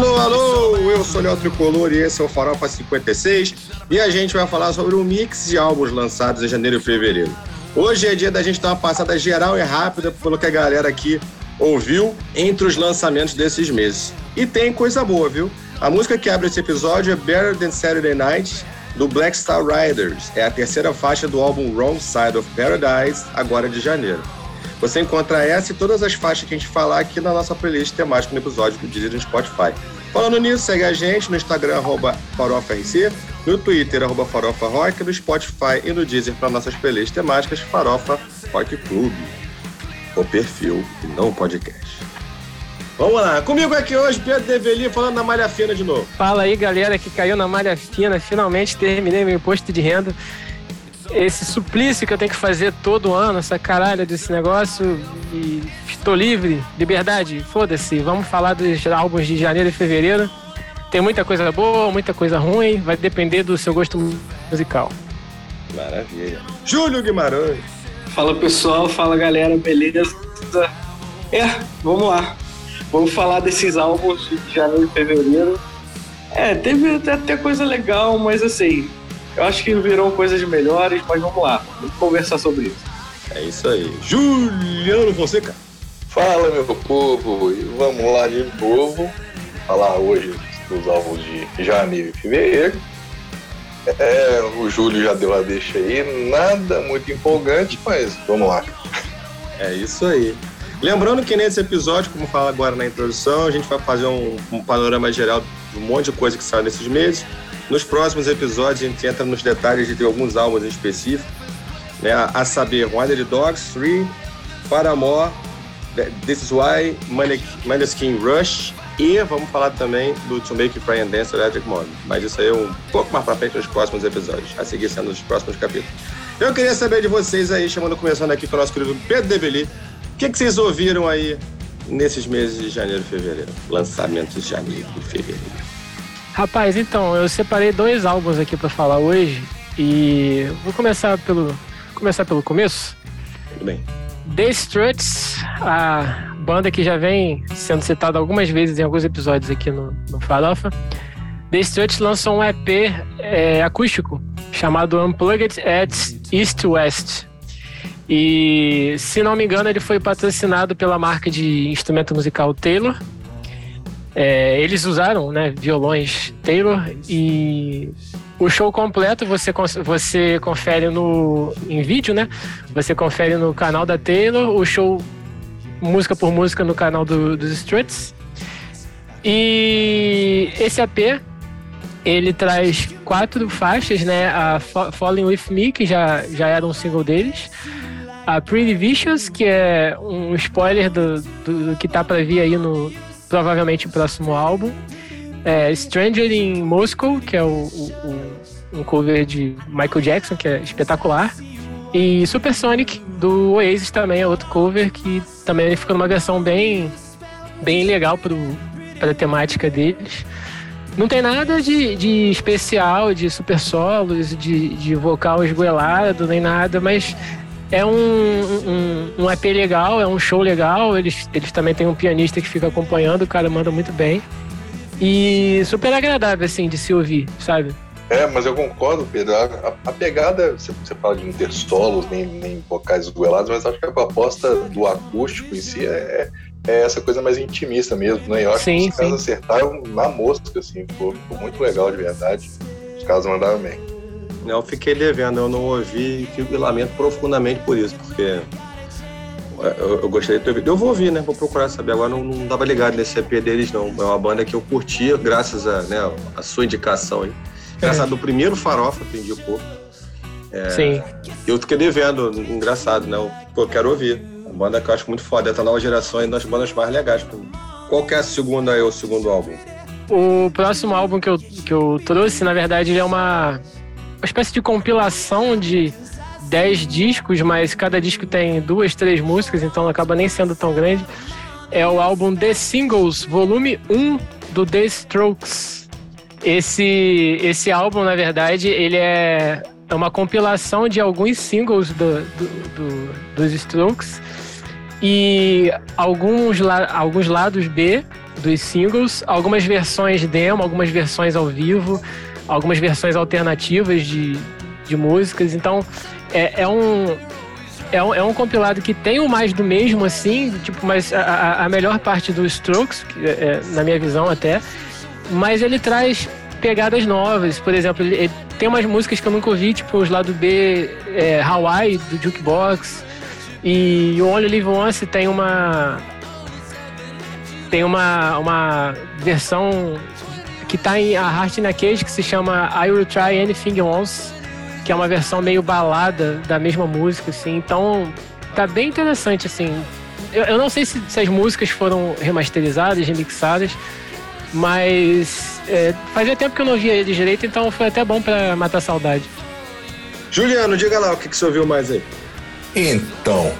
Alô, alô, eu sou o Léo Tricolor e esse é o Farofa 56 e a gente vai falar sobre um mix de álbuns lançados em janeiro e fevereiro. Hoje é dia da gente dar uma passada geral e rápida pelo que a galera aqui ouviu entre os lançamentos desses meses. E tem coisa boa, viu? A música que abre esse episódio é Better Than Saturday Night, do Black Star Riders. É a terceira faixa do álbum Wrong Side of Paradise, agora de janeiro. Você encontra essa e todas as faixas que a gente falar aqui na nossa playlist temática no episódio do Deezer no Spotify. Falando nisso, segue a gente no Instagram, arroba FarofaRC, no Twitter, arroba Farofa Rock, no Spotify e no Deezer para nossas playlists temáticas Farofa Rock Clube. O perfil e não o podcast. Vamos lá, comigo aqui hoje, Pedro Develi, falando da malha fina de novo. Fala aí, galera, que caiu na malha fina. Finalmente terminei meu imposto de renda esse suplício que eu tenho que fazer todo ano, essa caralha desse negócio, e estou livre, liberdade, foda-se, vamos falar dos álbuns de janeiro e fevereiro. Tem muita coisa boa, muita coisa ruim, vai depender do seu gosto musical. Maravilha. Júlio Guimarães. Fala pessoal, fala galera, beleza? É, vamos lá. Vamos falar desses álbuns de janeiro e fevereiro. É, teve até coisa legal, mas assim, eu acho que viram coisas melhores, mas vamos lá, vamos conversar sobre isso. É isso aí. Juliano Fonseca. Fala, meu povo, e vamos lá de novo falar hoje dos álbuns de janeiro e fevereiro. É, o Júlio já deu a deixa aí, nada muito empolgante, mas vamos lá. É isso aí. Lembrando que nesse episódio, como fala agora na introdução, a gente vai fazer um, um panorama geral de um monte de coisa que saiu nesses meses. Nos próximos episódios, a gente entra nos detalhes de alguns álbuns em específico, né? a saber, Wild Dogs 3, Paramore, This Is Why, Maneskin Rush e vamos falar também do To Make Fry and Dance Electric Mode. Mas isso aí é um pouco mais pra frente nos próximos episódios, a seguir sendo nos próximos capítulos. Eu queria saber de vocês aí, chamando, começando aqui com o nosso querido Pedro Develi, o que, que vocês ouviram aí nesses meses de janeiro e fevereiro? Lançamentos de janeiro e fevereiro. Rapaz, então, eu separei dois álbuns aqui para falar hoje e vou começar pelo começar pelo começo. Tudo bem. The Struts, a banda que já vem sendo citada algumas vezes em alguns episódios aqui no, no Farofa. The Struts lançou um EP é, acústico chamado Unplugged at East West. E, se não me engano, ele foi patrocinado pela marca de instrumento musical Taylor é, eles usaram né, violões Taylor e o show completo você, você confere no, em vídeo, né? Você confere no canal da Taylor, o show música por música no canal do, dos Struts. E esse AP ele traz quatro faixas, né? A Falling With Me, que já, já era um single deles. A Pretty Vicious, que é um spoiler do, do, do que tá para vir aí no, provavelmente o próximo álbum. É, Stranger in Moscow, que é o, o, um cover de Michael Jackson, que é espetacular. E Supersonic, do Oasis, também é outro cover que também ficou numa versão bem, bem legal para a temática deles. Não tem nada de, de especial, de super solos, de, de vocal esgoelado, nem nada, mas é um, um, um EP legal, é um show legal. Eles, eles também têm um pianista que fica acompanhando, o cara manda muito bem. E super agradável, assim, de se ouvir, sabe? É, mas eu concordo, Pedro. A, a pegada, você, você fala de não ter solos, nem, nem vocais esgoelados, mas acho que a proposta do acústico em si é, é essa coisa mais intimista mesmo, né? Eu acho sim, que os caras acertaram na mosca, assim, ficou, ficou muito legal de verdade. Os caras mandaram bem. Eu fiquei devendo, eu não ouvi e lamento profundamente por isso, porque eu, eu, gostaria de ter ouvido. Eu vou ouvir, né? Vou procurar saber. Agora não, não dava ligado nesse EP deles, não. É uma banda que eu curtia, graças a, né, a sua indicação aí. Graças é. do primeiro Farofa que indicou. É, Sim. Eu fiquei devendo, engraçado, né? Eu, pô, quero ouvir. Uma banda que eu acho muito foda. Essa nova geração é uma das bandas mais legais. Qual que é a segunda aí, o segundo álbum? O próximo álbum que eu, que eu trouxe, na verdade, ele é uma uma espécie de compilação de 10 discos, mas cada disco tem duas, três músicas, então não acaba nem sendo tão grande. É o álbum The Singles, volume 1 do The Strokes. Esse, esse álbum, na verdade, ele é, é uma compilação de alguns singles do, do, do, dos Strokes. e alguns, alguns lados B dos singles, algumas versões demo, algumas versões ao vivo, algumas versões alternativas de, de músicas. Então, é, é um, é um, é um compilado que tem o mais do mesmo, assim, tipo, mas a, a melhor parte dos Strokes, é, é, na minha visão até, mas ele traz pegadas novas. Por exemplo, ele, ele, tem umas músicas que eu nunca ouvi, tipo os lado B, é, Hawaii, do Jukebox, e o Only Live Once tem uma tem uma, uma versão que tá em a Heart in a Cage que se chama I Will Try Anything Once, que é uma versão meio balada da mesma música, assim. Então, tá bem interessante, assim. Eu, eu não sei se, se, as músicas foram remasterizadas, remixadas, mas é, fazia tempo que eu não via ele direito, então foi até bom para matar a saudade. Juliano, diga lá o que, que você ouviu mais aí. Então,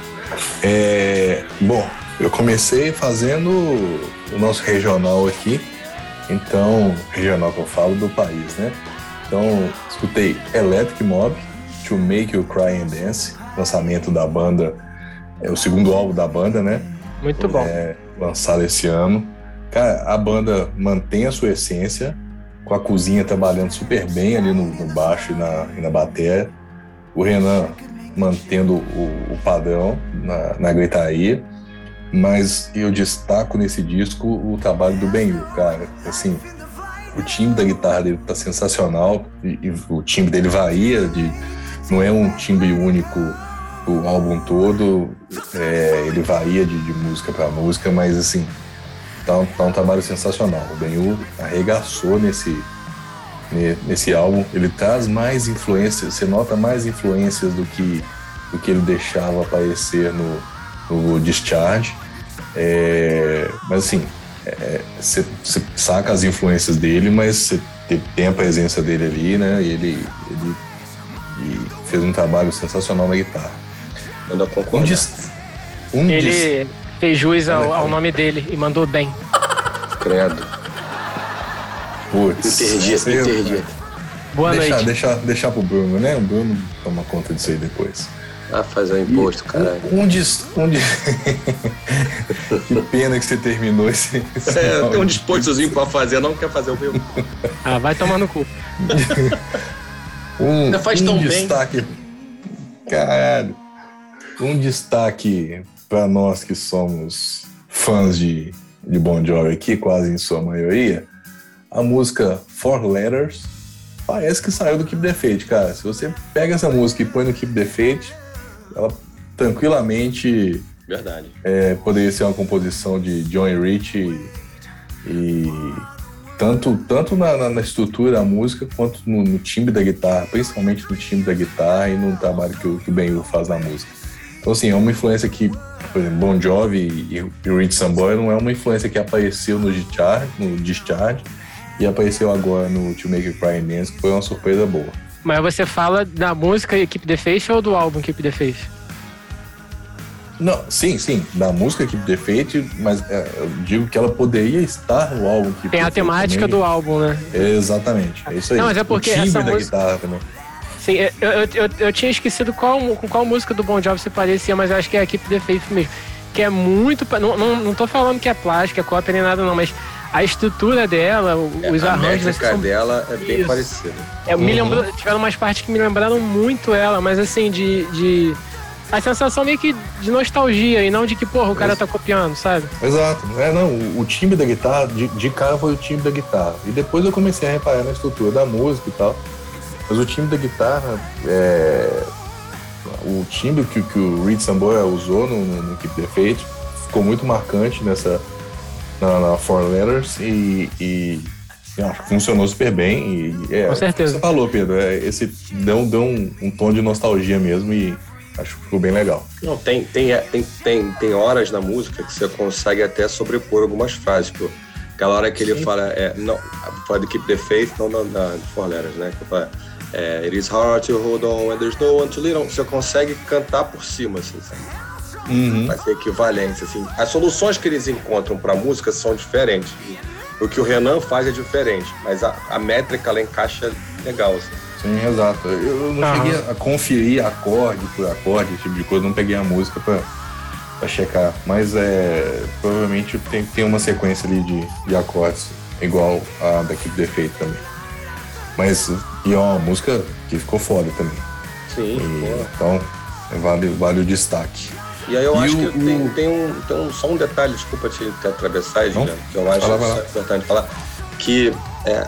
é, bom, eu comecei fazendo o nosso regional aqui, então, regional que eu falo do país, né? Então, escutei Electric Mob, To Make You Cry and Dance, lançamento da banda, é o segundo álbum da banda, né? Muito bom. É, lançado esse ano. Cara, a banda mantém a sua essência, com a cozinha trabalhando super bem ali no, no baixo e na, e na bateria. O Renan mantendo o, o padrão na, na gritaria, mas eu destaco nesse disco o trabalho do Benhu, cara. Assim, o timbre da guitarra dele tá sensacional e, e, o timbre dele varia de não é um timbre único o álbum todo é, ele varia de, de música para música mas assim tá, tá, um trabalho sensacional o Benhu arregaçou nesse nesse álbum. Ele traz mais influências, você nota mais influências do que, do que ele deixava aparecer no, no Discharge. É, mas assim, é, você, você saca as influências dele, mas você tem a presença dele ali, né? E ele, ele e fez um trabalho sensacional na guitarra. Concordo. Um, um ele fez jus ao, ao nome dele e mandou bem. Credo. Putz. Interdi, interdi. Boa deixar, noite. Deixar, deixar pro Bruno, né? O Bruno toma conta disso aí depois. Ah, fazer o imposto, caralho. Um, um de. Um de... que pena que você terminou esse. esse é, tem um dispostozinho pra fazer, não quer fazer o meu. ah, vai tomar no cu. um, Ainda faz um tão destaque. Bem. Caralho. Um destaque para nós que somos fãs de, de Bon Jovi aqui, quase em sua maioria a música Four Letters parece que saiu do Keep the Faith, cara. Se você pega essa música e põe no Keep the Faith, ela tranquilamente Verdade. É, poderia ser uma composição de John Rich e, e tanto, tanto na, na, estrutura da música quanto no, no, timbre da guitarra, principalmente no timbre da guitarra e no trabalho que o, que o Ben faz na música. Então, assim, é uma influência que, por exemplo, Bon Jovi e, e Rich Sambora não é uma influência que apareceu no Discharge, no Discharge e apareceu agora no To Make You Cry Dance, que foi uma surpresa boa. Mas você fala da música Keep the Faith ou do álbum Keep the Faith? Não, sim, sim, da música Keep the mas é, eu digo que ela poderia estar no álbum Keep Tem a temática também. do álbum, né? exatamente, é isso aí. Não, mas é porque o timbre essa da música... guitarra também. Sim, eu, eu, eu, eu, tinha esquecido qual, com qual música do Bon Jovi se parecia, mas eu acho que é a Keep the Faith mesmo. Que é muito. Não, não, não tô falando que é plástica, cópia nem nada, não, mas a estrutura dela, é, os a arranjos. A são... dela é bem Isso. parecida. É, uhum. me lembrou, tiveram umas partes que me lembraram muito ela, mas assim, de. de a sensação meio que de nostalgia e não de que, porra, o cara tá copiando, sabe? Exato. É, não, o, o timbre da guitarra, de, de cara foi o timbre da guitarra. E depois eu comecei a reparar na estrutura da música e tal. Mas o timbre da guitarra, é, o timbre que, que o Reed Sambora usou no, no, no Keep ficou muito marcante nessa, na, na Four Letters e, e acho que funcionou super bem. E, é, Com certeza. Você falou, Pedro, é, esse deu, deu um, um, tom de nostalgia mesmo e acho que ficou bem legal. Não, tem, tem, é, tem, tem, tem horas na música que você consegue até sobrepor algumas frases. Tipo, aquela hora que ele Sim. fala, é, não, fala de Keep the Faith, não na, na Four Letters, né? Que fala, é, It is hard to hold on when there's no one to lean on. Você consegue cantar por cima, assim, sabe? Uhum. Vai ser equivalência, assim. As soluções que eles encontram para música são diferentes. O que o Renan faz é diferente, mas a, a métrica ela encaixa legal, assim. Sim, exato. Eu não cheguei a conferir acorde por acorde, esse tipo de coisa, não peguei a música para pra checar. Mas é. Provavelmente tem, tem uma sequência ali de, de acordes igual a da Keep Defeito também. Mas e é uma música que ficou foda também. Sim. E, então, vale, vale o destaque. E aí eu E acho o- que tem, o- tem, um, tem um, só um detalhe, desculpa te, te atravessar? Juliano, que eu acho Fala, importante falar, que é,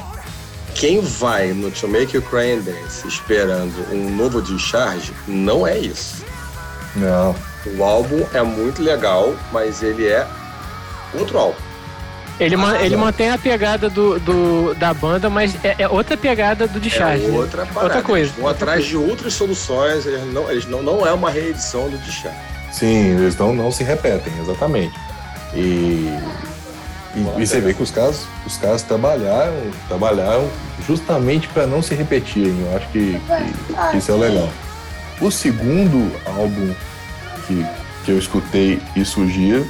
quem vai no To Make You Cry and Dance esperando um novo Discharge, não é isso. Não, O álbum é muito legal, mas ele é outro álbum. Ele, ma- Ah, ele mantém a pegada do, do- da banda, mas é, é outra pegada do Discharge. é outra parada. Outra coisa. Eles vão atrás de outras soluções, eles não, eles não, não é uma reedição do Discharge. Sim, eles não, não se repetem, exatamente. E, e, e você vê que os caras, os caras trabalharam, trabalharam justamente para não se repetirem. Eu acho que, que- que isso é legal. O segundo álbum que, que eu escutei e sugiro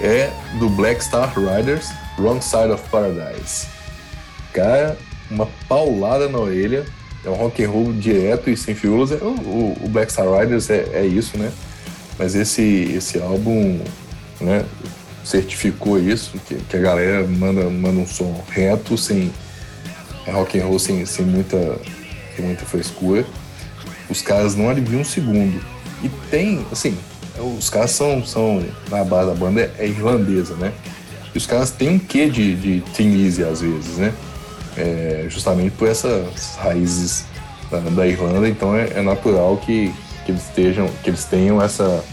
é do Black Star Riders, Wrong Side of Paradise. Cara, uma paulada na orelha. É um rock and roll direto e sem firulas. É, O, o- o Black Star Riders é, é isso, né? Mas esse, esse álbum né, certificou isso, que, que a galera manda, manda um som reto, sem é rock and roll sem, sem, muita, muita frescura. Os caras não aliviam um segundo. E tem, assim, os caras são, são na base da banda é, é irlandesa, né? E os caras têm um quê de, de Lizzy às vezes, né? É, justamente por essas raízes da, da Irlanda, então é, é natural que, que eles estejam, que eles tenham essa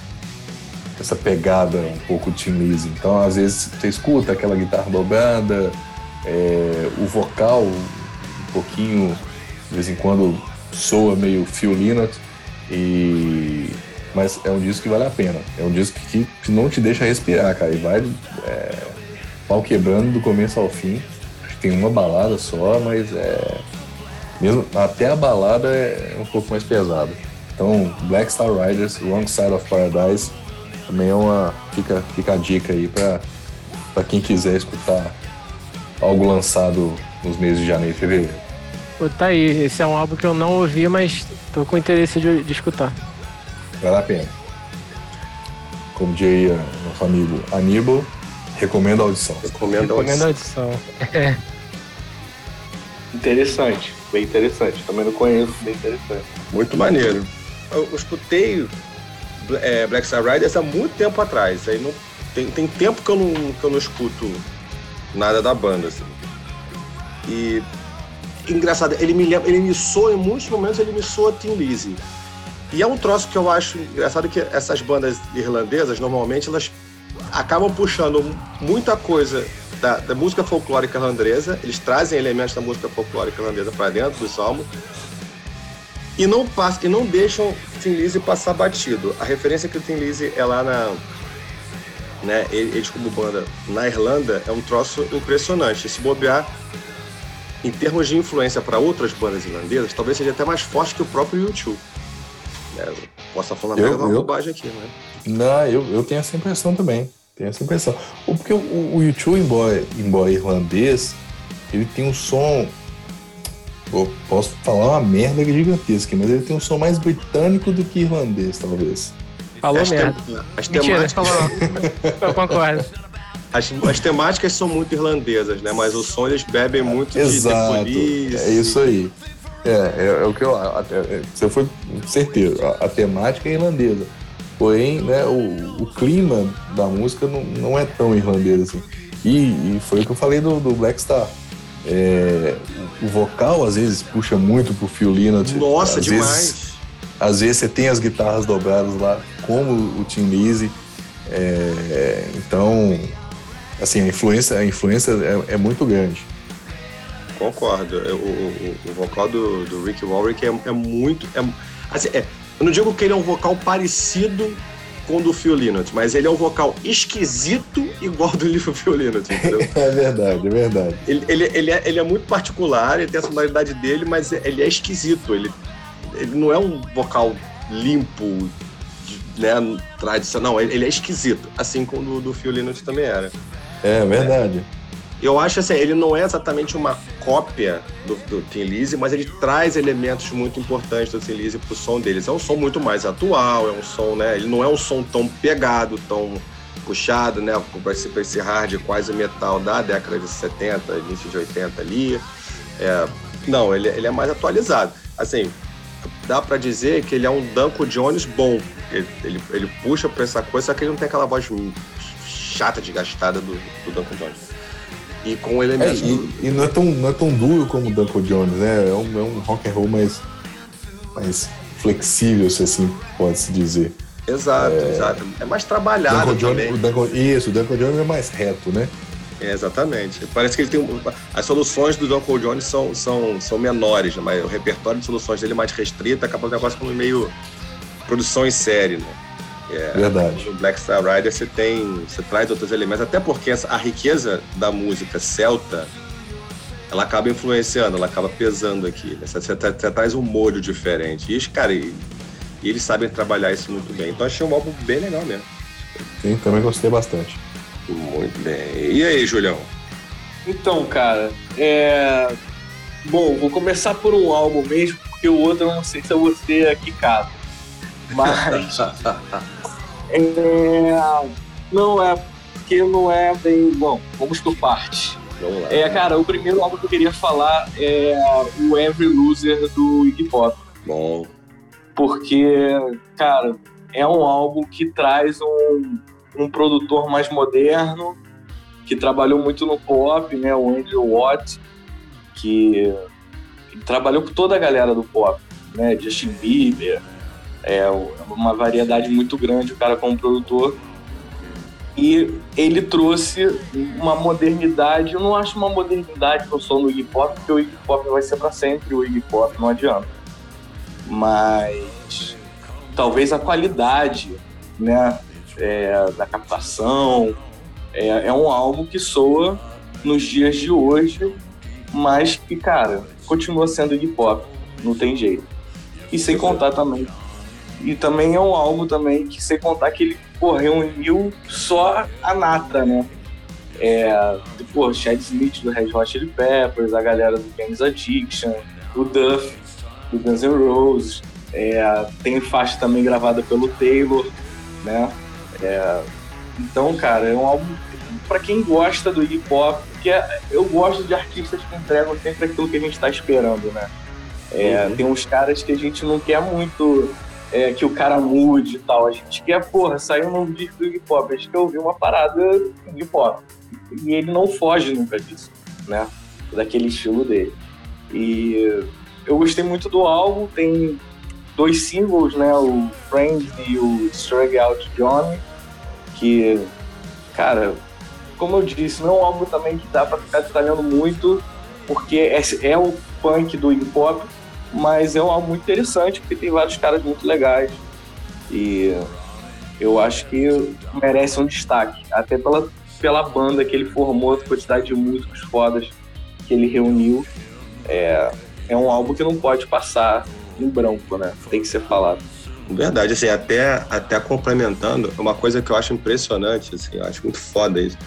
essa pegada um pouco de Tim Lizzy. Então, às vezes você escuta aquela guitarra dobrada, é, o vocal um pouquinho, de vez em quando soa meio Phil Lynott, e mas é um disco que vale a pena. É um disco que, que não te deixa respirar, cara. E vai é, pau quebrando do começo ao fim. Acho que tem uma balada só, mas é. Mesmo, até a balada é um pouco mais pesada. Então, Black Star Riders, Wrong Side of Paradise, também é uma. Fica, fica a dica aí pra, pra quem quiser escutar algo lançado nos meses de janeiro e fevereiro. Pô, tá aí, esse é um álbum que eu não ouvi, mas tô com interesse de, de escutar. Vale a pena. Como diria nosso amigo Aníbal, recomendo a audição. Recomendo, Recomendo a a audição. Interessante, bem interessante. Também não conheço, bem interessante. Muito maneiro. Eu, escutei é, Black Star Riders há muito tempo atrás. Aí não, tem, tem tempo que eu, não, que eu não escuto nada da banda. Assim. E engraçado, ele me ele me soa, em muitos momentos ele me soa Tim Lizzy. E é um troço que eu acho engraçado que essas bandas irlandesas, normalmente, elas acabam puxando muita coisa da, da música folclórica irlandesa, eles trazem elementos da música folclórica irlandesa para dentro dos álbuns, e não passam, e não deixam Tim Lizzy passar batido. A referência que o Tim Lizzy é lá na né, eles como banda na Irlanda é um troço impressionante. Se bobear em termos de influência para outras bandas irlandesas, talvez seja até mais forte que o próprio YouTube. É, posso estar falando Eu- uma eu- bobagem aqui, né? Não, eu, eu tenho essa impressão também. Tenho essa impressão. Ou Porque o, o YouTube, embora, embora irlandês, ele tem um som. Eu posso falar uma merda gigantesca, mas ele tem um som mais britânico do que irlandês, talvez. Falou As, merda. tem- as Mentira, temáticas, falou. eu concordo. as, as temáticas são muito irlandesas, né? Mas o som eles bebem muito de Exato. É isso aí. É, é, é o que eu. a- é, Você foi certeiro. A, a temática é irlandesa. Porém, né, o, o clima da música não, não é tão irlandês assim. E, e foi o que eu falei do, do Black Star. É, o vocal às vezes puxa muito pro Phil Lynott. Nossa, às demais. Vezes, às vezes você tem as guitarras dobradas lá, como o Tim Lizzy. É, então, assim, a influência, a influência é, é muito grande. Concordo. É, O, o- o vocal do, do Rick Warwick é, é muito. é- assim, eu não digo que ele é um vocal parecido com o do Phil Lynott, mas ele é um vocal esquisito igual do livro Phil Lynott, entendeu? É verdade, é verdade. ele, ele, ele, é, ele é muito particular, ele tem a sonoridade dele, mas ele é esquisito. Ele, ele não é um vocal limpo, né, tradicional. Ele, ele é esquisito, assim como o do, do Phil Lynott também era. É verdade. Eu acho assim, ele não é exatamente uma cópia do, do Tim Lizzy, mas ele traz elementos muito importantes do Tim Lizzy pro som deles. É um som muito mais atual, é um som, né? Ele não é um som tão pegado, tão puxado, né? Para esse, esse hard quase metal da década de 70, início de 80 ali. É, não, ele, ele é mais atualizado. Assim, dá para dizer que ele é um Danko Jones bom. Ele, ele, ele puxa pra essa coisa, só que ele não tem aquela voz chata, desgastada do, do Duncan Jones. E com elementos. É, e, e, não, é tão, não é tão duro como o Duncan Jones, né? É um, é um rock and roll mais, mais flexível, se assim pode se dizer. Exato, é... exato. É mais trabalhado Duncan também. Jones, Duncan, isso, o Duncan Jones é mais reto, né? É, exatamente. Parece que ele tem. As soluções do Duncan Jones são, são, são menores, né? mas o repertório de soluções dele é mais restrito, acaba o negócio como meio produção em série, né? É, Verdade. No Black Star Rider você tem, você traz outros elementos, até porque essa, a riqueza da música celta, ela acaba influenciando, ela acaba pesando aqui. Né? Você, você, você, traz um molho diferente. E, cara, e, e, eles sabem trabalhar isso muito bem. Então achei um álbum bem legal mesmo. Sim, também gostei bastante. Muito bem. E aí, Julião? Então, cara, é... Bom, vou começar por um álbum mesmo, porque o outro eu não sei se eu vou ser quicado. Mas. é, não é, porque não é bem. Bom, vamos por parte. Vamos lá. É, cara, o primeiro álbum que eu queria falar é o Every Loser do Iggy Pop. Bom. Porque, cara, é um álbum que traz um, um produtor mais moderno, que trabalhou muito no pop, né? O Andrew Watt, que, que trabalhou com toda a galera do pop, né? Justin Bieber, é uma variedade muito grande o cara como produtor. E ele trouxe uma modernidade, eu não acho uma modernidade no som do hip hop, porque o hip hop vai ser para sempre, o hip hop não adianta. Mas talvez a qualidade, né, é, da captação, é, é um álbum que soa nos dias de hoje, mas que, cara, continua sendo hip hop, não tem jeito. E sem contar também e também é um álbum também que, sem contar que ele pô, reuniu só a nata, né? É, pô, Chad Smith do Red Hot Chili Peppers, a galera do James Addiction, o Duff do Guns N' Roses, é, tem faixa também gravada pelo Taylor, né? É, então, cara, é um álbum para quem gosta do hip hop, que é, eu gosto de artistas que entregam sempre aquilo que a gente está esperando, né? É, uhum. Tem uns caras que a gente não quer muito é, que o cara mude e tal. A gente quer, porra, sair um novo disco do hip hop. A gente quer ouvir uma parada hip hop. E ele não foge nunca disso, né? Daquele estilo dele. E eu gostei muito do álbum. Tem dois singles, né? O Friends e o Strug Out Johnny. Que, cara, como eu disse, não é um álbum também que dá pra ficar detalhando muito, porque é, é o punk do hip hop, mas é um álbum muito interessante, porque tem vários caras muito legais. E eu acho que merece um destaque, até pela, pela banda que ele formou, a quantidade de músicos fodas que ele reuniu. É, é um álbum que não pode passar em branco, né? Tem que ser falado. Verdade, assim, até, até complementando, uma coisa que eu acho impressionante, assim, eu acho muito foda isso,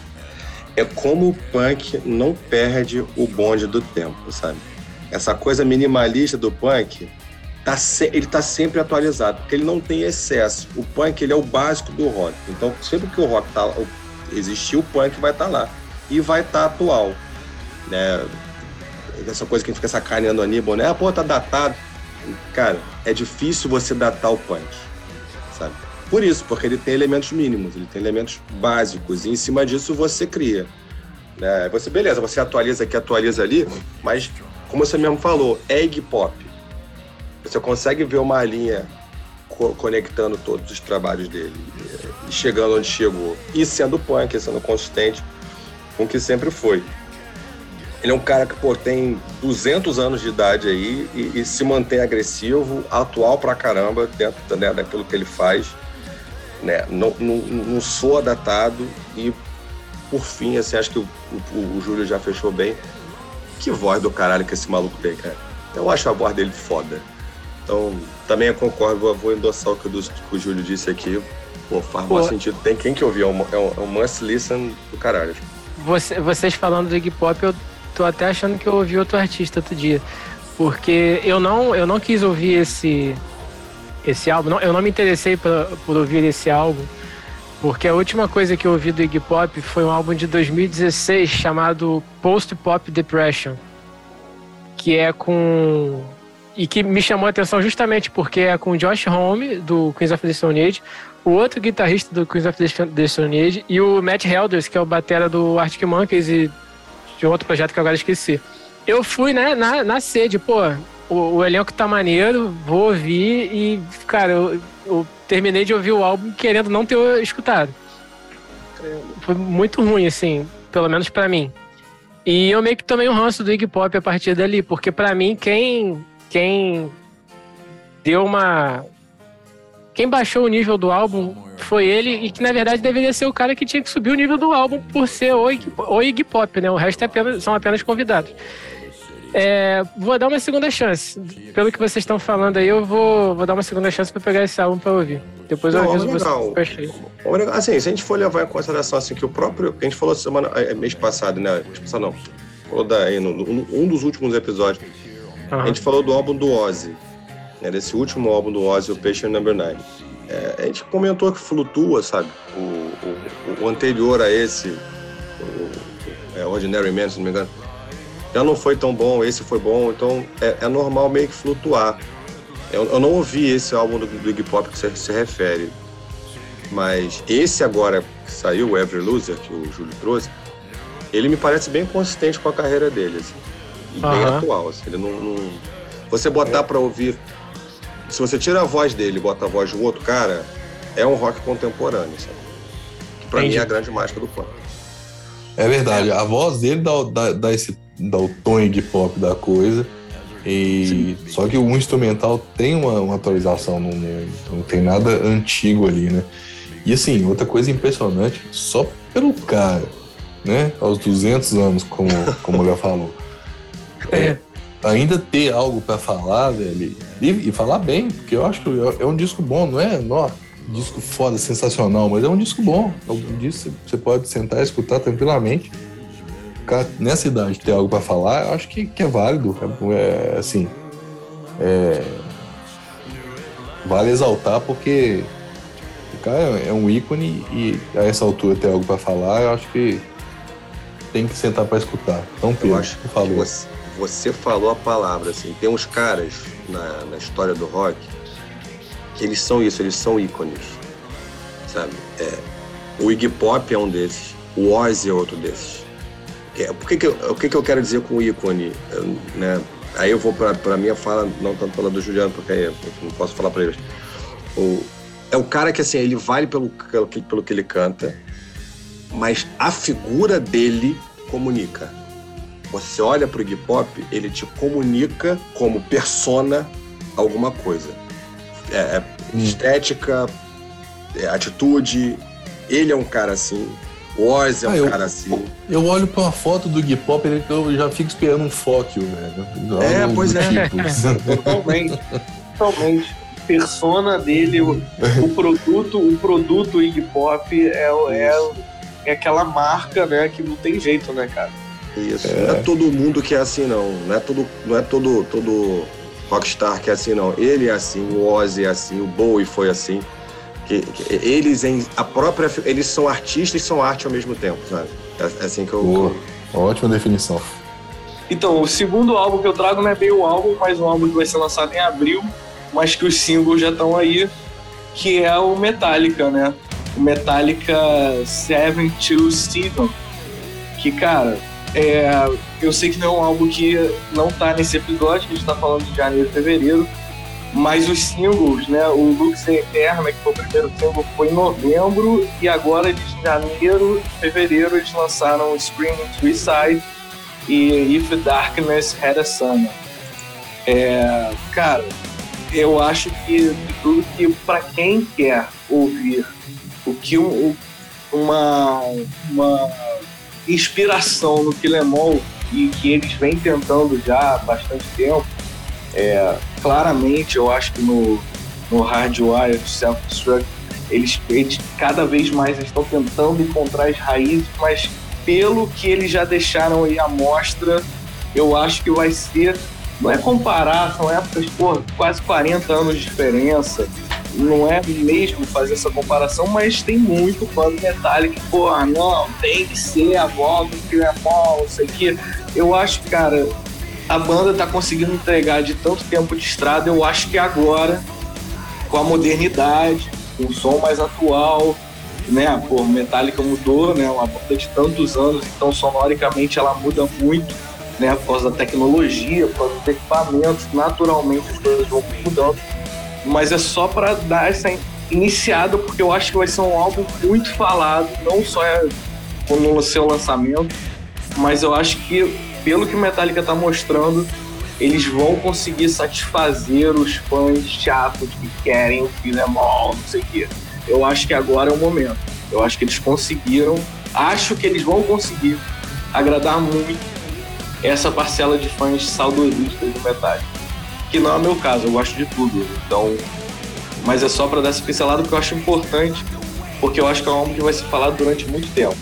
é como o punk não perde o bonde do tempo, sabe? Essa coisa minimalista do punk, tá se, ele está sempre atualizado, porque ele não tem excesso. O punk ele é o básico do rock. Então, sempre que o rock tá, existir, o punk vai estar tá lá. E vai estar tá atual. Né? Essa coisa que a gente fica sacaneando o Aníbal, né? Ah, pô, tá datado. Cara, é difícil você datar o punk, sabe? Por isso, porque ele tem elementos mínimos, ele tem elementos básicos, e em cima disso você cria. Né? Você, beleza, você atualiza aqui, atualiza ali, mas como você mesmo falou, egg pop. Você consegue ver uma linha co conectando todos os trabalhos dele e chegando onde chegou. E sendo punk, sendo consistente com o que sempre foi. Ele é um cara que pô, tem 200 anos de idade aí e, e se mantém agressivo, atual pra caramba dentro né, daquilo que ele faz. Né? Não, soa datado e, por fim, assim, acho que o, o, o Júlio já fechou bem que voz do caralho que esse maluco tem, cara. Eu acho a voz dele foda. Então, também eu concordo, vou endossar o que o, que o Júlio disse aqui. Pô, faz Pô. sentido. Tem quem que ouvir, é um, é um, é um must listen do caralho. você, vocês falando do Iggy Pop, eu tô até achando que eu ouvi outro artista outro dia. Porque eu não, eu não quis ouvir esse, esse álbum, não, eu não me interessei por ouvir esse álbum, porque a última coisa que eu ouvi do Iggy Pop foi um álbum de 2016 chamado Post Pop Depression, que é com e que me chamou a atenção justamente porque é com Josh Homme do Queens of the Stone Age, o outro guitarrista do Queens of the Stone Age e o Matt Helders, que é o batera do Arctic Monkeys e de outro projeto que eu agora esqueci. Eu fui né, na, na sede, pô, o, o, elenco tá maneiro, vou ouvir e, cara, eu, eu, terminei de ouvir o álbum querendo não ter escutado. Foi muito ruim, assim, pelo menos para mim. E eu meio que tomei um ranço do Iggy Pop a partir dali, porque para mim quem quem deu uma quem baixou o nível do álbum foi ele e que na verdade deveria ser o cara que tinha que subir o nível do álbum por ser o Iggy, o Iggy Pop, né? O resto é apenas, são apenas convidados. É, vou dar uma segunda chance. Pelo que vocês estão falando aí, eu vou, vou dar uma segunda chance para pegar esse álbum para ouvir. Depois eu aviso legal. vocês. Assim, se a gente for levar em consideração assim, que o próprio. A gente falou semana, é, mês passado, né? Mês passado não. Falou daí, no, um dos últimos episódios. Uhum. A gente falou do álbum do Ozzy. Né, desse último álbum do Ozzy, o Patient Number 9. É, a gente comentou que flutua, sabe? O, o, o anterior a esse, o, é Ordinary Man, se não me engano já não foi tão bom, esse foi bom, então é, é normal meio que flutuar. Eu, eu, não ouvi esse álbum do, do Iggy Pop que você se refere, mas esse agora que saiu, o Every Loser, que o Júlio trouxe, ele me parece bem consistente com a carreira dele, assim, e bem atual. Assim, ele não, não... Você botar é. para ouvir, se você tira a voz dele e bota a voz de um outro cara, é um rock contemporâneo, sabe? Que pra Entendi. mim é a grande mágica do punk. É verdade, a voz dele dá, dá, dá esse dá o tom de pop da coisa. E só que o instrumental tem uma, uma atualização, não, não tem nada antigo ali, né? E assim, outra coisa impressionante, só pelo cara, né? Aos 200 anos, como, como já falou. É, ainda ter algo para falar, velho, e, e, falar bem, porque eu acho que é, é um disco bom, não é? Não, disco foda, sensacional, mas é um disco bom. É um disco que você pode sentar e escutar tranquilamente nessa idade ter algo para falar, eu acho que, que é válido. É, é, assim, é, vale exaltar porque o cara é um ícone e a essa altura ter algo para falar, eu acho que tem que sentar para escutar. Então, Pedro, eu acho que falou. Você, você, falou a palavra, assim, tem uns caras na, na história do rock que eles são isso, eles são ícones, sabe? É, o Iggy Pop é um desses, o Ozzy é outro desses. É, por que que eu, o que, que eu quero dizer com ícone? Eu, né? Aí eu vou para a minha fala, não tanto pela do Juliano, porque aí eu não posso falar para eles. O, é o cara que, assim, ele vale pelo, pelo, pelo que ele canta, mas a figura dele comunica. Você olha para o hip hop, ele te comunica como persona alguma coisa. É, é hum. estética, é, atitude. Ele é um cara assim. O Oz é um ah, eu, cara assim. Eu olho pra uma foto do Gui Pop e eu já fico esperando um fóquio, velho. É, pois é. Tipo. Totalmente. Totalmente. Persona dele, o, o, produto, o produto Iggy Pop é, é, é aquela marca, né, que não tem jeito, né, cara? Isso. É. Não é todo mundo que é assim, não. Não é todo, não é todo, todo rockstar que é assim, não. Ele é assim, o Ozzy é assim, o Bowie foi assim. Que, que, eles em a própria eles são artistas e são arte ao mesmo tempo, sabe? É, é assim que eu, Boa. Ótima definição. Então, o segundo álbum que eu trago não é bem o álbum, mas um álbum que vai ser lançado em abril, mas que os singles já estão aí, que é o Metallica, né? O Metallica Seven to Season. Que, cara, é, eu sei que não é um álbum que não tá nesse episódio, que a gente tá falando de janeiro e fevereiro, mas os singles, né? O Lux Eterna, que foi o primeiro single, foi em novembro e agora de janeiro e fevereiro eles lançaram Screaming Suicide e If Darkness Had a Summer. É, cara, eu acho que tudo que para quem quer ouvir o que um, uma, uma inspiração no Quilemol e que eles vêm tentando já há bastante tempo, é, claramente, eu acho que no, no Hardwire Self-Destruct, eles, eles cada vez mais estão tentando encontrar as raízes, mas pelo que eles já deixaram aí à mostra, eu acho que vai ser. Não é comparar, são épocas, pô, quase 40 anos de diferença. Não é mesmo fazer essa comparação, mas tem muito fã do Metallica que, pô, não, tem que ser a volta do Kill não sei o que. Eu acho, cara, a banda tá conseguindo entregar de tanto tempo de estrada, eu acho que agora, com a modernidade, com o som mais atual, né? Pô, Metallica mudou, né? Uma banda de tantos anos, então sonoricamente ela muda muito, né? Por causa da tecnologia, por causa dos equipamentos, naturalmente as coisas vão mudando. Mas é só para dar essa iniciada, porque eu acho que vai ser um álbum muito falado, não só no seu lançamento, mas eu acho que, pelo que Metallica tá mostrando, eles vão conseguir satisfazer os fãs chatos que querem o Filemon, não sei o quê eu acho que agora é o momento. Eu acho que eles conseguiram, acho que eles vão conseguir agradar muito essa parcela de fãs saudosistas do Metallica. Que não é o meu caso, eu gosto de tudo. Então, mas é só para dar essa pincelada que eu acho importante, porque eu acho que é um álbum que vai ser falado durante muito tempo.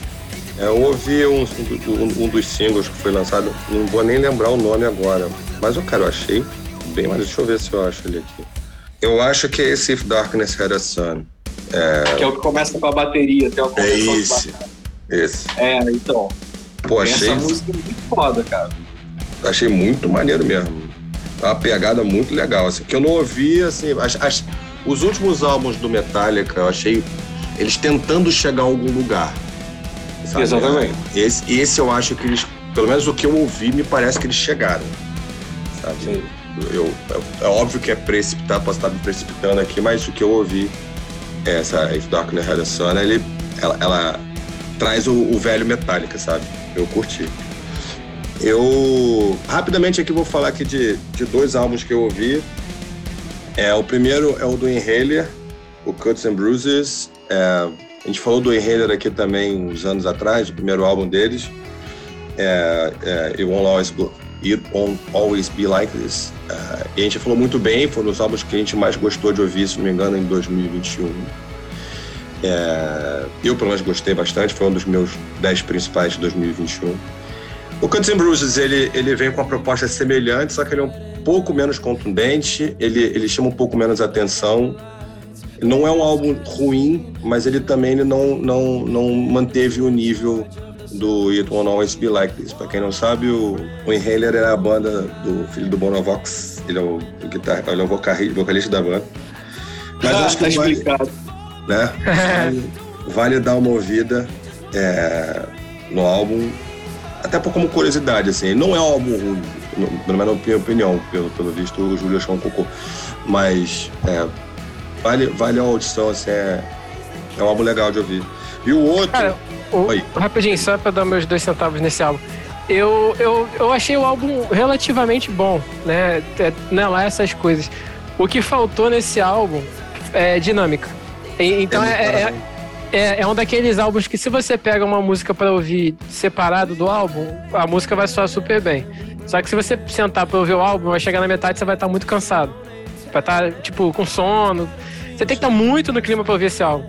É, eu ouvi um, um, um, dos singles que foi lançado, não vou nem lembrar o nome agora, mas o cara eu achei bem, mas deixa eu ver se eu acho ele aqui. Eu acho que é esse If Darkness Had a Sun. É... Que é o que começa com a bateria. Tem é esse. Esse. É, então. Pô, achei. Essa música é muito foda, cara. Achei muito maneiro mesmo. Uma pegada muito legal, assim, que eu não ouvi, assim, as, as, os últimos álbuns do Metallica, eu achei eles tentando chegar a algum lugar. Sabe? Exatamente. Esse, esse eu acho que eles, pelo menos o que eu ouvi, me parece que eles chegaram. Sabe? Sim. Eu, é, é óbvio que é precipitar, posso estar me precipitando aqui, mas o que eu ouvi essa If Darkness Had a Sun, ele, ela, ela traz o, o, velho Metallica, sabe? Eu curti. Eu, rapidamente aqui, vou falar aqui de, de dois álbuns que eu ouvi. É, o primeiro é o do Inhaler, o Cuts and Bruises. É, a gente falou do Inhaler aqui também uns anos atrás, o primeiro álbum deles. É, é, It, won't always go, It Won't Always Be Like This. Uh, e a gente falou muito bem, foi um dos álbuns que a gente mais gostou de ouvir, se não me engano, em 2021. É, eu, pelo menos, gostei bastante, foi um dos meus 10 principais de 2021. O Cuts and Bruises, ele, ele vem com uma proposta semelhante, só que ele é um pouco menos contundente, ele, ele chama um pouco menos atenção. Não é um álbum ruim, mas ele também ele não, não, não manteve o nível do It Won't Always Be Like This. Pra quem não sabe, o, o Inhaler é a banda do filho do Bonovox. Ele é o, o ele é o vocalista da banda. Mas ah, acho que tá vale, explicado. Né, vale, vale, dar uma ouvida é, no álbum, até por como curiosidade, assim. Não é um álbum ruim, pelo menos na minha opinião, pelo, pelo visto o Júlio achou um cocô. Mas é, vale, vale a audição, assim, é, é um álbum legal de ouvir. E o outro. Cara, o, rapidinho, só pra dar meus dois centavos nesse álbum. Eu, eu, eu achei o álbum relativamente bom, né? É, não é lá essas coisas. O que faltou nesse álbum é dinâmica. Então é, é, é, é, um daqueles álbuns que se você pega uma música para ouvir separado do álbum, a música vai soar super bem. Só que se você sentar para ouvir o álbum, vai chegar na metade você vai estar muito cansado. Vai estar, tipo, com sono. Você tem que estar muito no clima para ouvir esse álbum.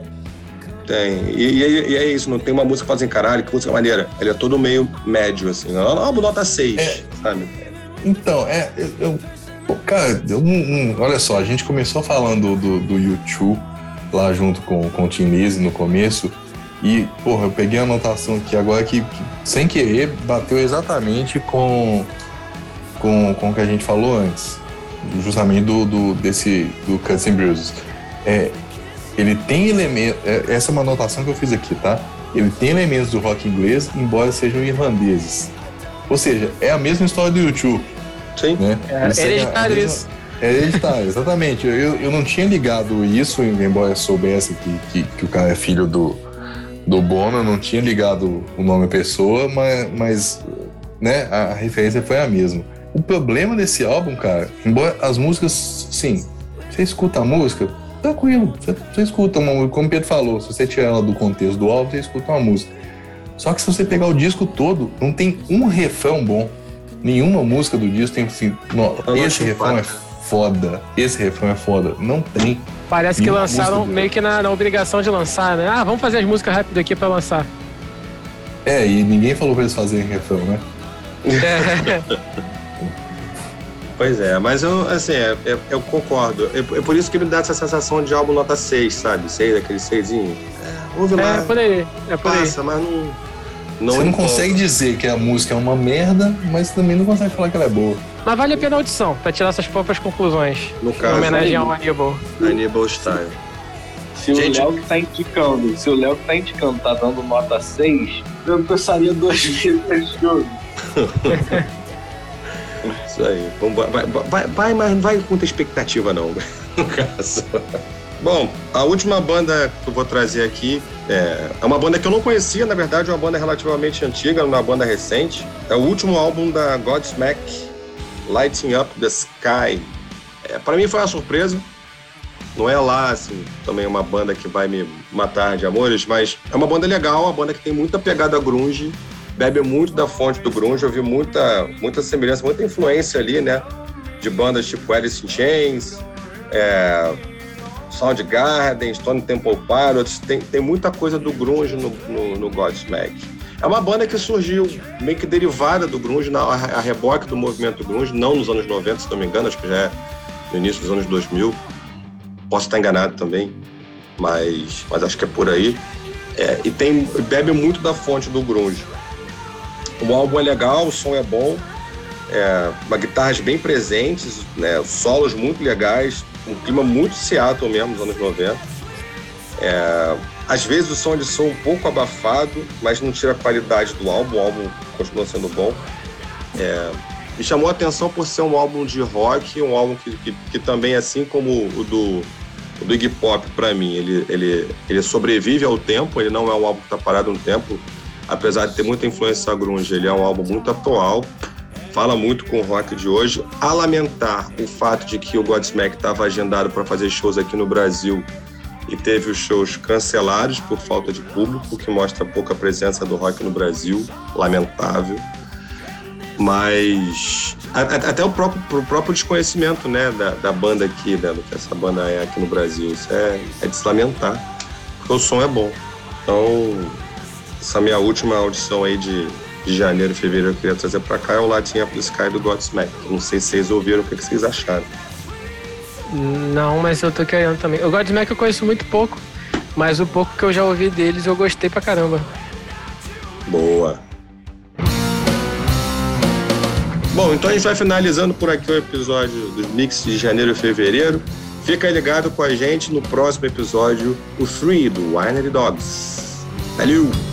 Tem. E, e, e, é isso, não tem uma música que fazem caralho, que música maneira. Ele é todo meio médio, assim. Não, não nota 6, é, sabe? Então, é. Eu, eu cara, eu, um, olha só, a gente começou falando do, do YouTube lá junto com, com o Tim Lise no começo. E, porra, eu peguei a anotação aqui agora que, que, sem querer, bateu exatamente com, com, com o que a gente falou antes. Justamente do, do desse do Cuts and Bruises. É, ele tem elementos. É, essa é uma anotação que eu fiz aqui, tá? Ele tem elementos do rock inglês, embora sejam irlandeses. Ou seja, é a mesma história do YouTube. Sim. Né? É hereditário isso. É hereditário, exatamente. Eu, eu não tinha ligado isso, embora eu soubesse que, que, que o cara é filho do, do Bono, eu não tinha ligado o nome da pessoa, mas, mas né, a referência foi a mesma. O problema desse álbum, cara, embora as músicas, sim, você escuta a música, tranquilo. Você, você escuta uma música, como o Pedro falou, se você tirar ela do contexto do álbum, você escuta uma música. Só que se você pegar o disco todo, não tem um refrão bom. Nenhuma música do disco tem assim, não, esse refrão é foda, esse refrão é foda. Não tem. Parece que lançaram meio que na, na, obrigação de lançar, né? Ah, vamos fazer as músicas rápidas aqui pra lançar. É, e ninguém falou pra eles fazerem refrão, né? Pois é, mas eu, assim, é, é, eu concordo. É, é, por isso que me dá essa sensação de álbum nota 6, sabe? 6, aquele 6 É, ouve lá. É, por aí. É por passa, aí. mas não. não Você não consegue dizer que a música é uma merda, mas também não consegue falar que ela é boa. Mas vale a pena a audição, pra tirar suas próprias conclusões. No caso. Em homenagem ao Aníbal. Aníbal Style. Se Gente... o Léo que tá indicando, se o Léo que tá indicando tá dando nota 6, eu pensaria duas vezes nesse jogo. Isso aí. Vai, vai, vai, mas não vai com muita expectativa, não, no caso. Bom, a última banda que eu vou trazer aqui é, é uma banda que eu não conhecia, na verdade, é uma banda relativamente antiga, uma banda recente. É o último álbum da Godsmack, Lighting Up the Sky. É, para mim foi uma surpresa. Não é lá, assim, também uma banda que vai me matar de amores, mas é uma banda legal, uma banda que tem muita pegada grunge, bebe muito da fonte do grunge, eu vi muita, muita semelhança, muita influência ali, né? De bandas tipo Alice in Chains, é, Soundgarden, Stone Temple Pilots, tem, tem muita coisa do grunge no, no, no Godsmack. É uma banda que surgiu meio que derivada do grunge, na, a, reboque do movimento grunge, não nos anos 90, se não me engano, acho que já é no início dos anos 2000. Posso estar enganado também, mas, mas acho que é por aí. É, e tem, bebe muito da fonte do grunge. O álbum é legal, o som é bom, é, uma guitarras bem presentes, né, solos muito legais, um clima muito Seattle mesmo, nos anos 90. É, às vezes o som de som um pouco abafado, mas não tira a qualidade do álbum, o álbum continua sendo bom. É, me chamou a atenção por ser um álbum de rock, um álbum que, que, que também, assim como o do, o do Iggy Pop, para mim, ele, ele, ele sobrevive ao tempo, ele não é um álbum que está parado no tempo, apesar de ter muita influência grunge, ele é um álbum muito atual, fala muito com o rock de hoje. A lamentar o fato de que o Godsmack estava agendado para fazer shows aqui no Brasil e teve os shows cancelados por falta de público, que mostra pouca presença do rock no Brasil, lamentável. Mas até o próprio, o próprio desconhecimento né, da, da banda aqui, né, do que essa banda é aqui no Brasil, isso é, é de se lamentar, porque o som é bom. Então, essa minha última audição aí de, de janeiro e fevereiro eu queria trazer para cá é o Latin Up the Sky do Godsmack. Não sei se vocês ouviram, o que, que vocês acharam. Não, mas eu tô querendo também. O Godsmack eu conheço muito pouco, mas o pouco que eu já ouvi deles eu gostei pra caramba. Boa. Bom, então a gente vai finalizando por aqui o episódio dos mix de janeiro e fevereiro. Fica ligado com a gente no próximo episódio, o Free do Winery Dogs. Valeu!